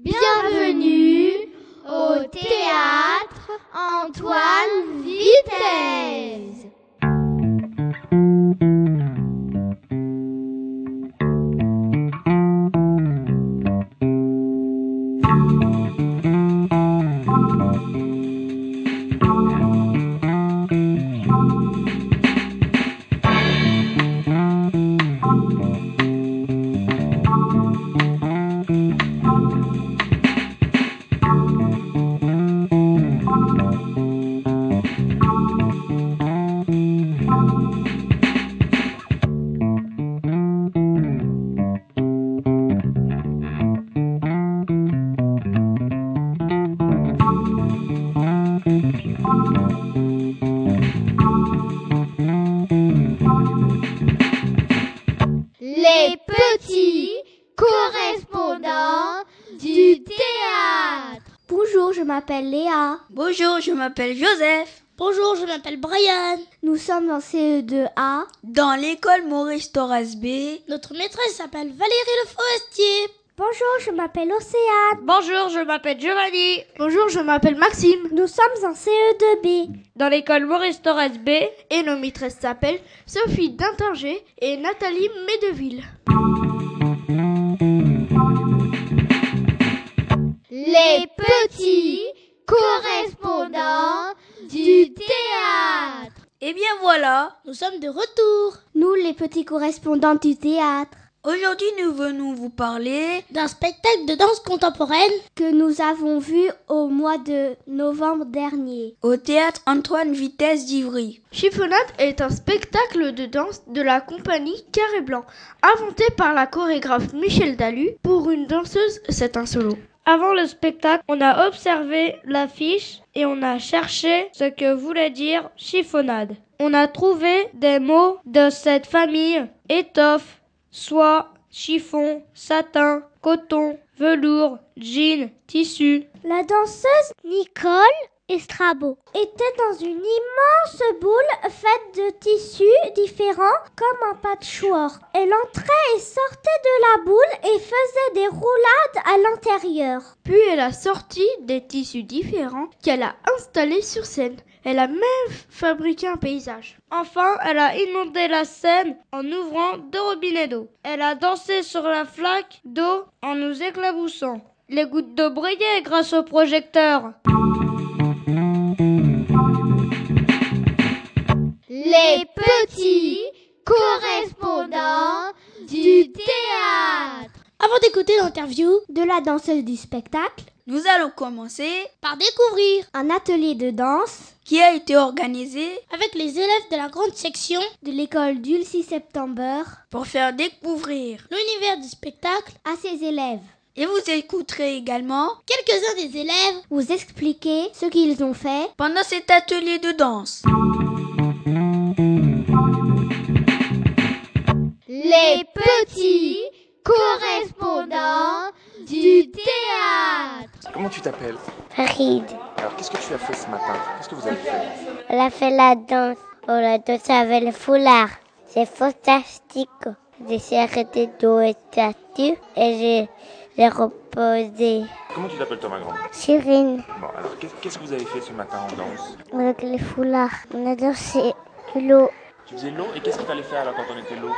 Bienvenue au théâtre Antoine Vitesse. Sommes en CE2A. Dans l'école Maurice Torres B. Notre maîtresse s'appelle Valérie Le Forestier. Bonjour, je m'appelle Océane. Bonjour, je m'appelle Giovanni. Bonjour, je m'appelle Maxime. Nous sommes en CE2B. Dans l'école Maurice Torres B. Et nos maîtresses s'appellent Sophie Dintinger et Nathalie Médeville. Les petits correspondants du théâtre. Eh bien voilà, Nous sommes de retour Nous, les petits correspondants du théâtre, aujourd'hui nous venons vous parler d'un spectacle de danse contemporaine. que nous avons vu au mois de novembre dernier. au théâtre Antoine Vitesse d'Ivry. Chiffonnade est un spectacle de danse de la compagnie Carré Blanc, inventé par la chorégraphe Michel Dalu. Pour une danseuse, c'est un solo. Avant le spectacle, on a observé l'affiche et on a cherché ce que voulait dire chiffonnade. On a trouvé des mots de cette famille étoffe, soie, chiffon, satin, coton, velours, jean, tissu. La danseuse Nicole Estrabo était dans une immense boule faite de tissus différents comme un patchwork. Elle entrait et sortait de la boule et faisait des roulades à l'intérieur. Puis elle a sorti des tissus différents qu'elle a installés sur scène. Elle a même fabriqué un paysage. Enfin, elle a inondé la scène en ouvrant deux robinets d'eau. Elle a dansé sur la flaque d'eau en nous éclaboussant. Les gouttes d'eau brillaient grâce au projecteur. Les petits correspondants du théâtre. Avant d'écouter l'interview, De la danseuse du spectacle, Nous allons commencer par découvrir un atelier de danse qui a été organisé avec les élèves de la grande section de l'école du 6 septembre pour faire découvrir. l'univers du spectacle. à ses élèves. Et vous écouterez également Quelques-uns des élèves Vous expliquer ce qu'ils ont fait pendant cet atelier de danse. Les petits correspondants du théâtre. Comment tu t'appelles? Farid, Alors qu'est-ce que tu as fait ce matin? Qu'est-ce que vous avez fait? On a fait la danse. On a dansé avec le foulard. C'est fantastique. J'ai arrêté d'eau et statue et j'ai, j'ai reposé. Comment tu t'appelles toi ma grande Cyrine, Bon alors qu'est- qu'est-ce que vous avez fait ce matin en danse? Avec les foulards. On a dansé l'eau, Tu faisais de l'eau? Et qu'est-ce qu'il fallait faire alors quand on était de l'eau?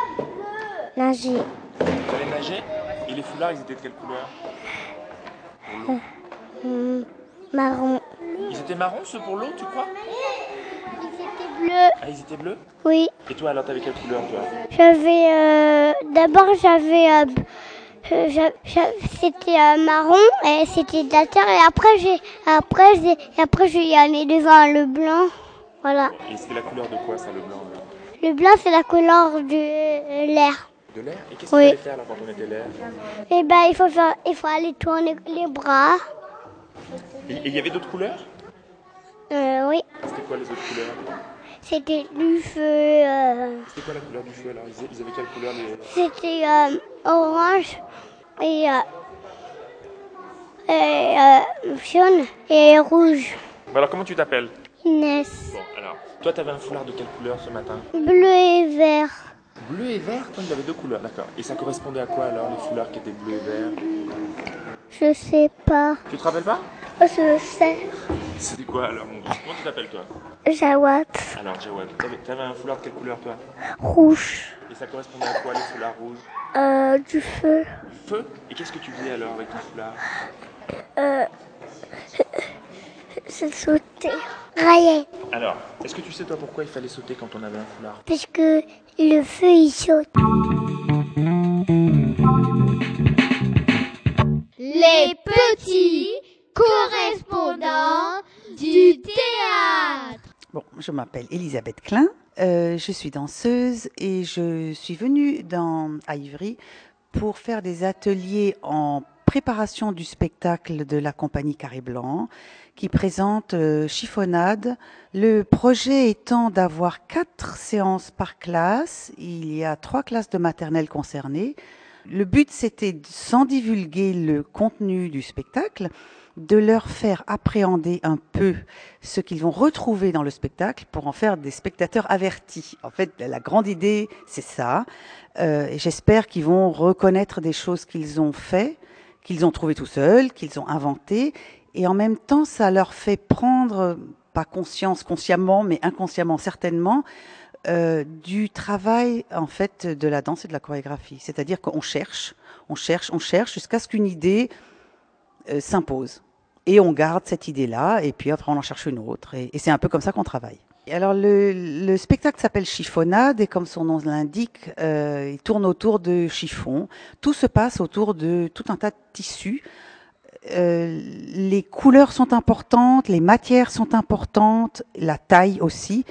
Nager, Tu allais nager Et les foulards ils étaient de quelle couleur l'eau. hum, marron. Ils étaient marrons ceux pour l'eau tu crois Bleu, Ah ils étaient bleus oui. Et toi alors t'avais quelle couleur toi J'avais, euh, d'abord j'avais, euh, euh, c'était euh, marron et c'était de la terre et après j'ai, après j'ai, et après j'ai allé devant le blanc. Voilà. Et c'était la couleur de quoi ça le blanc là Le blanc, c'est la couleur de euh, l'air. De l'air Et qu'est-ce qu'il Oui. fallait faire alors quand on était l'air? Et ben, il faut faire, il faut aller tourner les bras. Et il y avait d'autres couleurs? Euh, oui. C'était quoi les autres couleurs? C'était du feu. euh, C'était quoi la couleur du feu alors? Ils ils avaient quelle couleur les... c'était euh, orange et, et jaune et rouge. Alors comment tu t'appelles? Inès. Bon alors, toi t'avais un foulard de quelle couleur ce matin? Bleu et vert. Bleu et vert Toi il y avait deux couleurs, d'accord. Et ça correspondait à quoi alors les foulards qui étaient bleu et vert? Je sais pas. Tu te rappelles pas? Oh, je sais. C'était quoi alors mon Comment tu t'appelles toi? Jawad. Alors Jawad, t'avais, t'avais un foulard de quelle couleur toi? Rouge. Et ça correspondait à quoi les foulards rouges Euh, du feu. Feu? Et qu'est-ce que tu faisais alors avec ton foulard? Euh. Je sautais. Raillé. Alors, est-ce que tu sais toi pourquoi il fallait sauter quand on avait un foulard? Puisque le feu, il saute. Les petits correspondants du théâtre. Bon, je m'appelle Elisabeth Klein, euh, je suis danseuse et je suis venue dans, à Ivry pour faire des ateliers en préparation du spectacle de la compagnie Carré Blanc qui présente euh, Chiffonnade. Le projet étant d'avoir quatre séances par classe. Il y a trois classes de maternelle concernées. Le but, c'était, sans divulguer le contenu du spectacle, de leur faire appréhender un peu ce qu'ils vont retrouver dans le spectacle pour en faire des spectateurs avertis. En fait, la grande idée, c'est ça. Euh, j'espère qu'ils vont reconnaître des choses qu'ils ont fait, qu'ils ont trouvé tout seuls, qu'ils ont inventé. Et en même temps, ça leur fait prendre, pas conscience consciemment, mais inconsciemment certainement, euh, du travail en fait de la danse et de la chorégraphie. C'est-à-dire qu'on cherche, on cherche, on cherche jusqu'à ce qu'une idée euh, s'impose. Et on garde cette idée-là, et puis après on en cherche une autre. Et, et c'est un peu comme ça qu'on travaille. Alors le, le spectacle s'appelle Chiffonnade, et comme son nom l'indique, euh, il tourne autour de chiffons. Tout se passe autour de tout un tas de tissus. Euh, les couleurs sont importantes, les matières sont importantes, la taille aussi.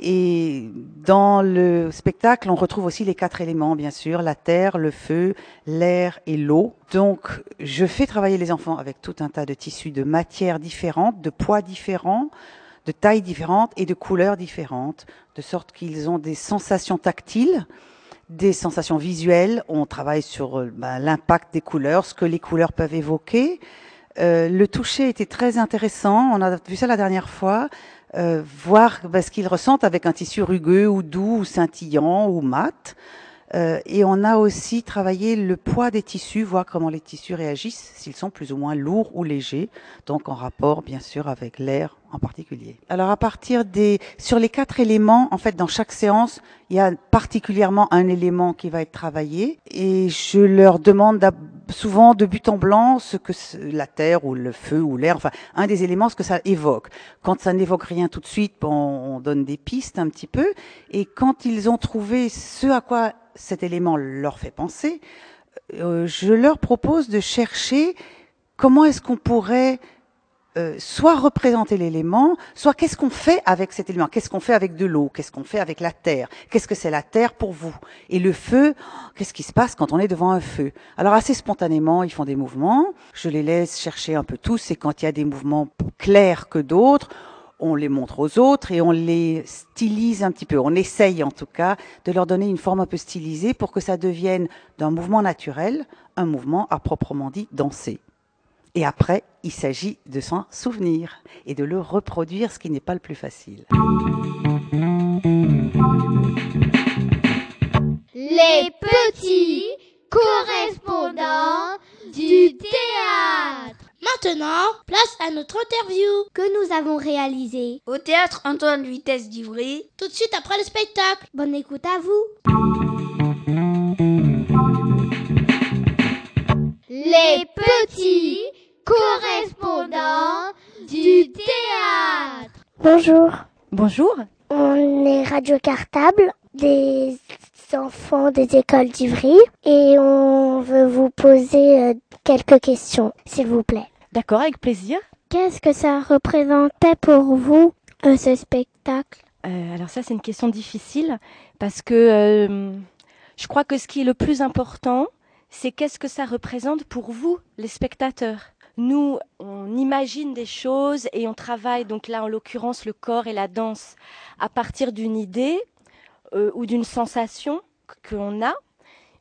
Et dans le spectacle, on retrouve aussi les quatre éléments, bien sûr, la terre, le feu, l'air et l'eau. Donc, je fais travailler les enfants avec tout un tas de tissus de matières différentes, de poids différents, de tailles différentes et de couleurs différentes, de sorte qu'ils ont des sensations tactiles, des sensations visuelles. On travaille sur euh, ben, l'impact des couleurs, ce que les couleurs peuvent évoquer. Euh, le toucher était très intéressant. On a vu ça la dernière fois. Euh, voir ben, ce qu'ils ressentent avec un tissu rugueux ou doux ou scintillant ou mat. Euh, et on a aussi travaillé le poids des tissus, voir comment les tissus réagissent, s'ils sont plus ou moins lourds ou légers, donc en rapport bien sûr avec l'air en particulier. Alors à partir des, sur les quatre éléments, en fait dans chaque séance, il y a particulièrement un élément qui va être travaillé, et je leur demande souvent de but en blanc ce que la terre ou le feu ou l'air, enfin un des éléments, ce que ça évoque. Quand ça n'évoque rien tout de suite, bon, on donne des pistes un petit peu, et quand ils ont trouvé ce à quoi cet élément leur fait penser, euh, je leur propose de chercher comment est-ce qu'on pourrait euh, soit représenter l'élément, soit qu'est-ce qu'on fait avec cet élément, qu'est-ce qu'on fait avec de l'eau, qu'est-ce qu'on fait avec la terre, qu'est-ce que c'est la terre pour vous, et le feu, qu'est-ce qui se passe quand on est devant un feu? Alors assez spontanément, ils font des mouvements, je les laisse chercher un peu tous, et quand il y a des mouvements clairs que d'autres, on les montre aux autres et on les stylise un petit peu. On essaye en tout cas de leur donner une forme un peu stylisée pour que ça devienne d'un mouvement naturel un mouvement à proprement dit dansé. Et après, il s'agit de s'en souvenir et de le reproduire, ce qui n'est pas le plus facile. Les petits correspondants. Maintenant, place à notre interview que nous avons réalisée Au théâtre Antoine Vitesse d'Ivry. tout de suite après le spectacle. Bonne écoute à vous. Les petits correspondants du théâtre. Bonjour. Bonjour. On est Radio Cartable, des enfants des écoles d'Ivry, et on veut vous poser euh, quelques questions, s'il vous plaît. D'accord, avec plaisir. Qu'est-ce que ça représentait pour vous, euh, ce spectacle? Euh, alors ça, c'est une question difficile parce que euh, je crois que ce qui est le plus important, c'est qu'est-ce que ça représente pour vous, les spectateurs? Nous, on imagine des choses et on travaille, donc là en l'occurrence le corps et la danse, à partir d'une idée ou d'une sensation qu'on a.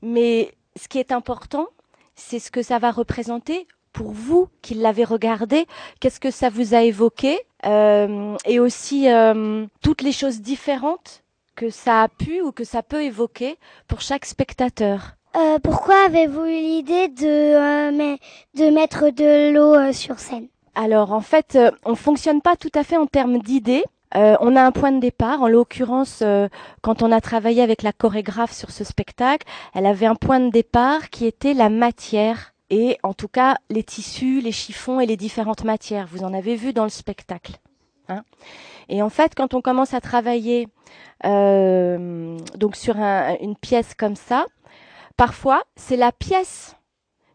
Mais ce qui est important, c'est ce que ça va représenter pour vous qui l'avez regardé. Qu'est-ce que ça vous a évoqué euh, Et aussi euh, toutes les choses différentes que ça a pu ou que ça peut évoquer pour chaque spectateur? Euh, pourquoi avez-vous eu l'idée de, euh, de mettre de l'eau euh, sur scène? Alors en fait, euh, on fonctionne pas tout à fait en termes d'idées. Euh, on a un point de départ. En l'occurrence, euh, quand on a travaillé avec la chorégraphe sur ce spectacle, elle avait un point de départ qui était la matière et en tout cas les tissus, les chiffons et les différentes matières. Vous en avez vu dans le spectacle. Hein et en fait, quand on commence à travailler euh, donc sur un, une pièce comme ça, parfois c'est la pièce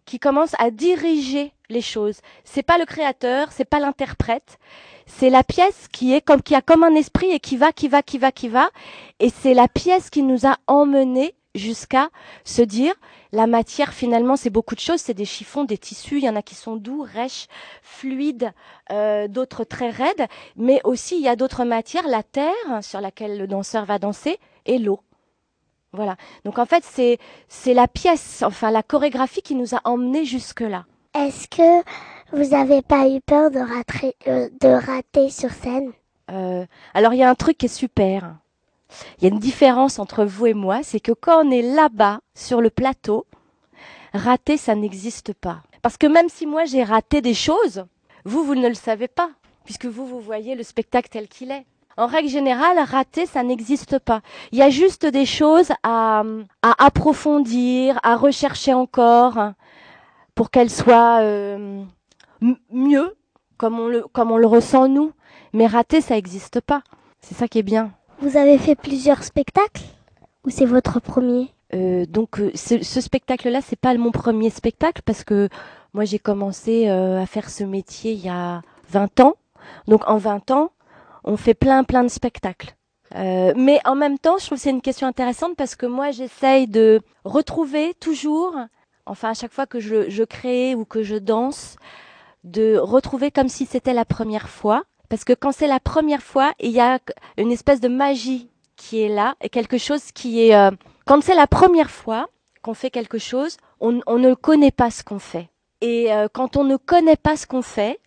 qui commence à diriger les choses. C'est pas le créateur, c'est pas l'interprète, c'est la pièce qui est comme qui a comme un esprit et qui va, qui va, qui va, qui va, et c'est la pièce qui nous a emmenés jusqu'à se dire la matière finalement c'est beaucoup de choses, c'est des chiffons, des tissus, il y en a qui sont doux, rêches, fluides, euh, d'autres très raides, mais aussi il y a d'autres matières, la terre sur laquelle le danseur va danser et l'eau. Voilà. Donc en fait c'est c'est la pièce, enfin la chorégraphie qui nous a emmenés jusque là. Est-ce que vous avez pas eu peur de rater, euh, de rater sur scène? Euh, Alors il y a un truc qui est super. Il y a une différence entre vous et moi, c'est que quand on est là-bas, sur le plateau, rater, ça n'existe pas. Parce que même si moi j'ai raté des choses, vous, vous ne le savez pas, puisque vous, vous voyez le spectacle tel qu'il est. En règle générale, rater, ça n'existe pas. Il y a juste des choses à, approfondir, à rechercher encore, pour qu'elles soient euh, mieux, comme on, le, comme on le ressent nous. Mais rater, ça n'existe pas. C'est ça qui est bien. Vous avez fait plusieurs spectacles ou c'est votre premier? Euh, Donc euh, ce, ce spectacle-là, c'est pas mon premier spectacle parce que moi j'ai commencé euh, à faire ce métier il y a 20 ans. Donc en 20 ans, on fait plein plein de spectacles. Euh, mais en même temps, je trouve que c'est une question intéressante parce que moi j'essaye de retrouver toujours, enfin à chaque fois que je, je crée ou que je danse, de retrouver comme si c'était la première fois parce que quand c'est la première fois, il y a une espèce de magie qui est là et quelque chose qui est... Euh, quand c'est la première fois qu'on fait quelque chose, on, ne connaît pas ce qu'on fait. Et euh, quand on ne connaît pas ce qu'on fait,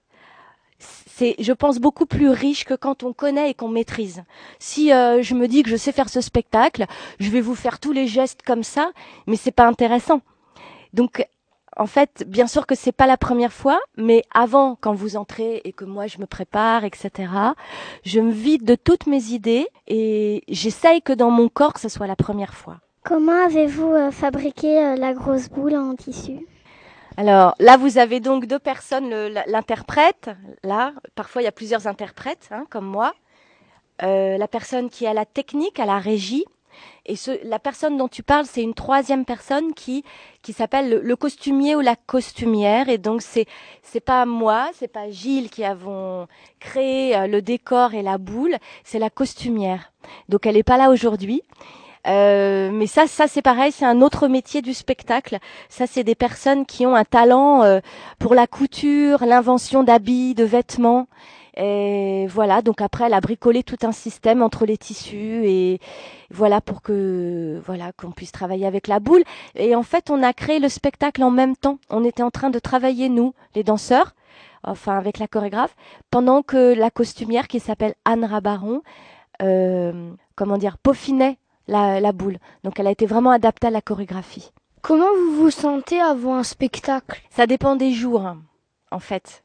c'est, je pense, beaucoup plus riche que quand on connaît et qu'on maîtrise. Si euh, je me dis que je sais faire ce spectacle, je vais vous faire tous les gestes comme ça, mais c'est pas intéressant. Donc en fait, bien sûr que c'est pas la première fois, mais avant, quand vous entrez et que moi je me prépare, etc., je me vide de toutes mes idées et j'essaye que dans mon corps ce soit la première fois. Comment avez-vous euh, fabriqué euh, la grosse boule en tissu? Alors là, vous avez donc deux personnes, l'interprète. Là, parfois il y a plusieurs interprètes, hein, comme moi. Euh, la personne qui a la technique, à la régie, et ce, la personne dont tu parles, c'est une troisième personne qui qui s'appelle le, le, costumier ou la costumière. Et donc c'est c'est pas moi, c'est pas Gilles qui avons créé euh, le décor et la boule, c'est la costumière. Donc elle est pas là aujourd'hui. Euh, mais ça, ça c'est pareil, c'est un autre métier du spectacle. Ça, c'est des personnes qui ont un talent euh, pour la couture, l'invention d'habits, de vêtements. Et voilà, donc après, elle a bricolé tout un système entre les tissus et voilà pour que voilà qu'on puisse travailler avec la boule. Et en fait, on a créé le spectacle en même temps. On était en train de travailler nous, les danseurs, enfin avec la chorégraphe, pendant que la costumière qui s'appelle Anne Rabaron, euh, comment dire, peaufinait la, la boule. Donc elle a été vraiment adaptée à la chorégraphie. Comment vous vous sentez avant un spectacle? Ça dépend des jours, hein, en fait.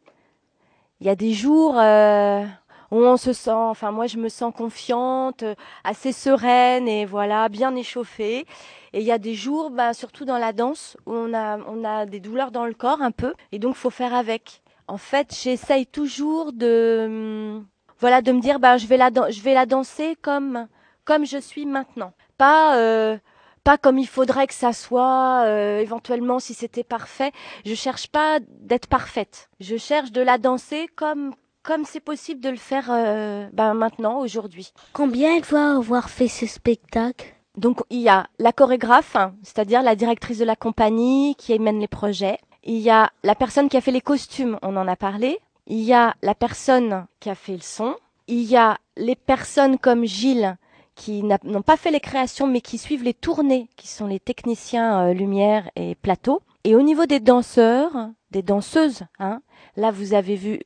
Il y a des jours euh, où on se sent, enfin moi je me sens confiante, euh, assez sereine et voilà, bien échauffée. Et il y a des jours, bah, surtout dans la danse, où on a, on a des douleurs dans le corps un peu, et donc faut faire avec. En fait, j'essaye toujours de, voilà, de me dire, bah, je vais la, je vais la danser comme, comme je suis maintenant, pas. Euh, pas comme il faudrait que ça soit, euh, éventuellement si c'était parfait. Je cherche pas d'être parfaite. Je cherche de la danser comme comme c'est possible de le faire euh, ben maintenant, aujourd'hui. Combien elle doit avoir fait ce spectacle? Donc il y a la chorégraphe, hein, c'est-à-dire la directrice de la compagnie qui mène les projets. Il y a la personne qui a fait les costumes, on en a parlé. Il y a la personne qui a fait le son. Il y a les personnes comme Gilles qui n'ont pas fait les créations mais qui suivent les tournées, qui sont les techniciens euh, lumière et plateau. Et au niveau des danseurs, des danseuses, hein, là vous avez vu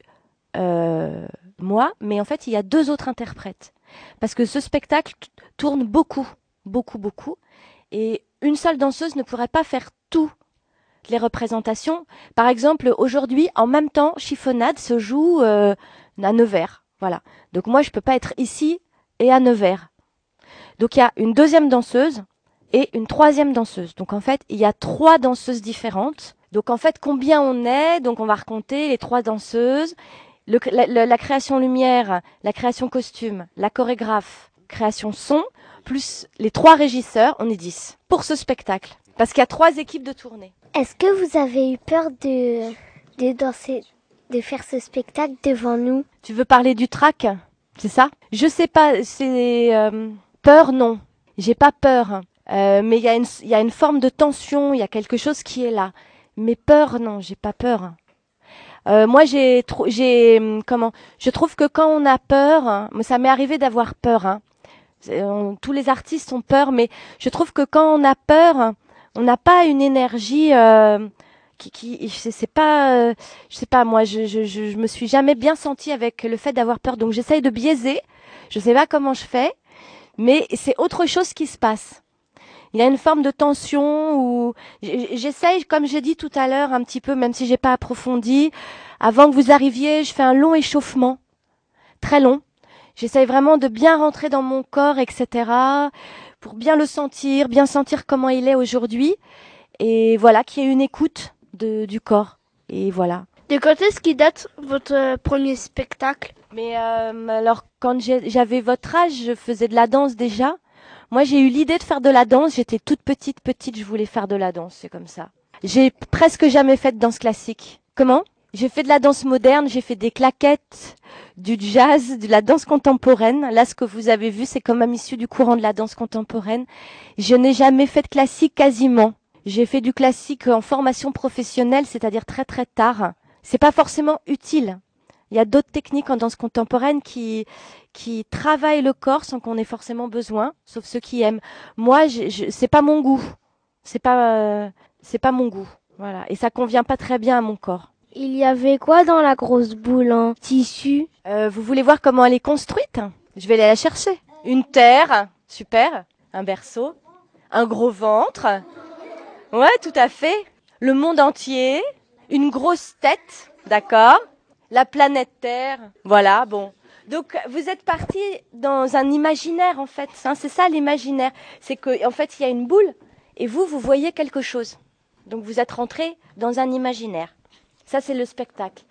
euh, moi, mais en fait il y a deux autres interprètes. Parce que ce spectacle tourne beaucoup, beaucoup, beaucoup. Et une seule danseuse ne pourrait pas faire tout les représentations. Par exemple, aujourd'hui, en même temps, Chiffonnade se joue euh, à Nevers. Voilà. Donc moi, je peux pas être ici et à Nevers. Donc il y a une deuxième danseuse et une troisième danseuse. Donc en fait, il y a trois danseuses différentes. Donc en fait, combien on est? Donc on va raconter les trois danseuses, le, la, la, création lumière, la création costume, la chorégraphe, création son, plus les trois régisseurs, on est dix pour ce spectacle. Parce qu'il y a trois équipes de tournée. Est-ce que vous avez eu peur de, de danser, de faire ce spectacle devant nous? Tu veux parler du track? C'est ça? Je sais pas, c'est euh, peur non. J'ai pas peur. Euh, mais il y, a une, forme de tension, il y a quelque chose qui est là. Mais peur, non, j'ai pas peur. Euh, moi, j'ai, j'ai, comment Je trouve que quand on a peur, ça m'est arrivé d'avoir peur. Hein. Tous les artistes ont peur, mais je trouve que quand on a peur, on n'a pas une énergie euh, qui, qui c'est pas, je sais pas, moi, je, je, je, me suis jamais bien sentie avec le fait d'avoir peur, donc j'essaye de biaiser. Je sais pas comment je fais, mais c'est autre chose qui se passe il y a une forme de tension où j'essaye, comme j'ai dit tout à l'heure, un petit peu, même si j'ai pas approfondi, avant que vous arriviez, je fais un long échauffement, très long. J'essaye vraiment de bien rentrer dans mon corps, etc., pour bien le sentir, bien sentir comment il est aujourd'hui, et voilà, qu'il y ait une écoute de, du corps. Et voilà. De quand est-ce qui date votre premier spectacle? Mais euh, alors, quand j'avais votre âge, je faisais de la danse déjà. Moi, j'ai eu l'idée de faire de la danse. J'étais toute petite, petite, je voulais faire de la danse. C'est comme ça. J'ai presque jamais fait de danse classique. Comment? J'ai fait de la danse moderne, j'ai fait des claquettes, du jazz, de la danse contemporaine. Là, ce que vous avez vu, c'est quand même issu du courant de la danse contemporaine. Je n'ai jamais fait de classique quasiment. J'ai fait du classique en formation professionnelle, c'est-à-dire très très tard. C'est pas forcément utile. Il y a d'autres techniques en danse contemporaine qui, qui travaillent le corps sans qu'on ait forcément besoin, sauf ceux qui aiment. Moi, je, je c'est pas mon goût. C'est pas, euh, c'est pas mon goût. Voilà. Et ça convient pas très bien à mon corps. Il y avait quoi dans la grosse boule en tissu? Euh, Vous voulez voir comment elle est construite? Je vais aller la chercher. Une terre, super. Un berceau. Un gros ventre. Ouais, tout à fait. Le monde entier. Une grosse tête, d'accord? La planète Terre. Voilà, bon. Donc vous êtes parti dans un imaginaire en fait. Hein, c'est ça l'imaginaire. C'est que en fait il y a une boule et vous vous voyez quelque chose. Donc vous êtes rentré dans un imaginaire. Ça c'est le spectacle.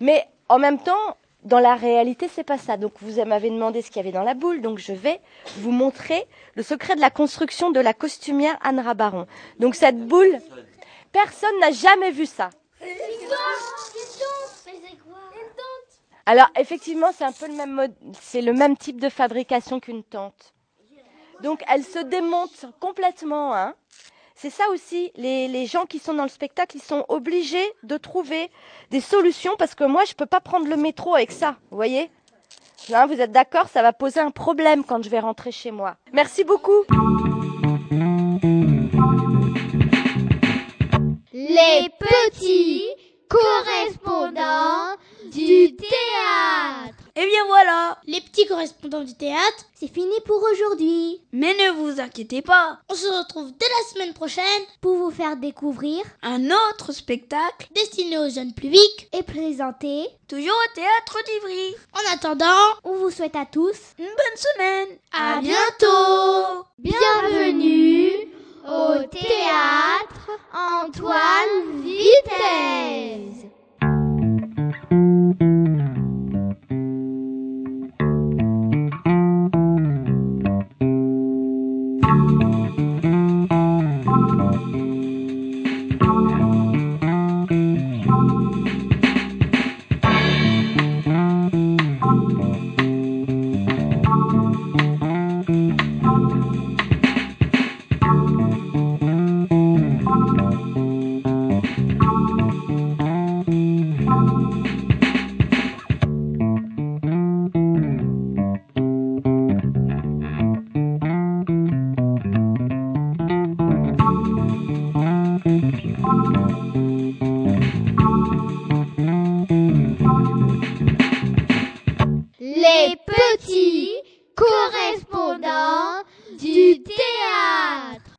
Mais en même temps, dans la réalité, c'est pas ça. Donc vous m'avez demandé ce qu'il y avait dans la boule, donc je vais vous montrer le secret de la construction de la costumière Anne Rabaron. Donc cette boule, personne n'a jamais vu ça. Alors effectivement, c'est un peu le même mode, c'est le même type de fabrication qu'une tente. Donc elle se démonte complètement. Hein. C'est ça aussi, les, les, gens qui sont dans le spectacle, ils sont obligés de trouver des solutions parce que moi, je peux pas prendre le métro avec ça, vous voyez? Là, Vous êtes d'accord Ça va poser un problème quand je vais rentrer chez moi. Merci beaucoup. Les petits correspondants du théâtre. Et eh bien voilà, les petits correspondants du théâtre, c'est fini pour aujourd'hui. Mais ne vous inquiétez pas, on se retrouve dès la semaine prochaine pour vous faire découvrir un autre spectacle destiné aux jeunes publics et présenté toujours au théâtre d'Ivry. En attendant, on vous souhaite à tous une bonne semaine. À, bientôt. Bienvenue au théâtre Antoine Vitesse.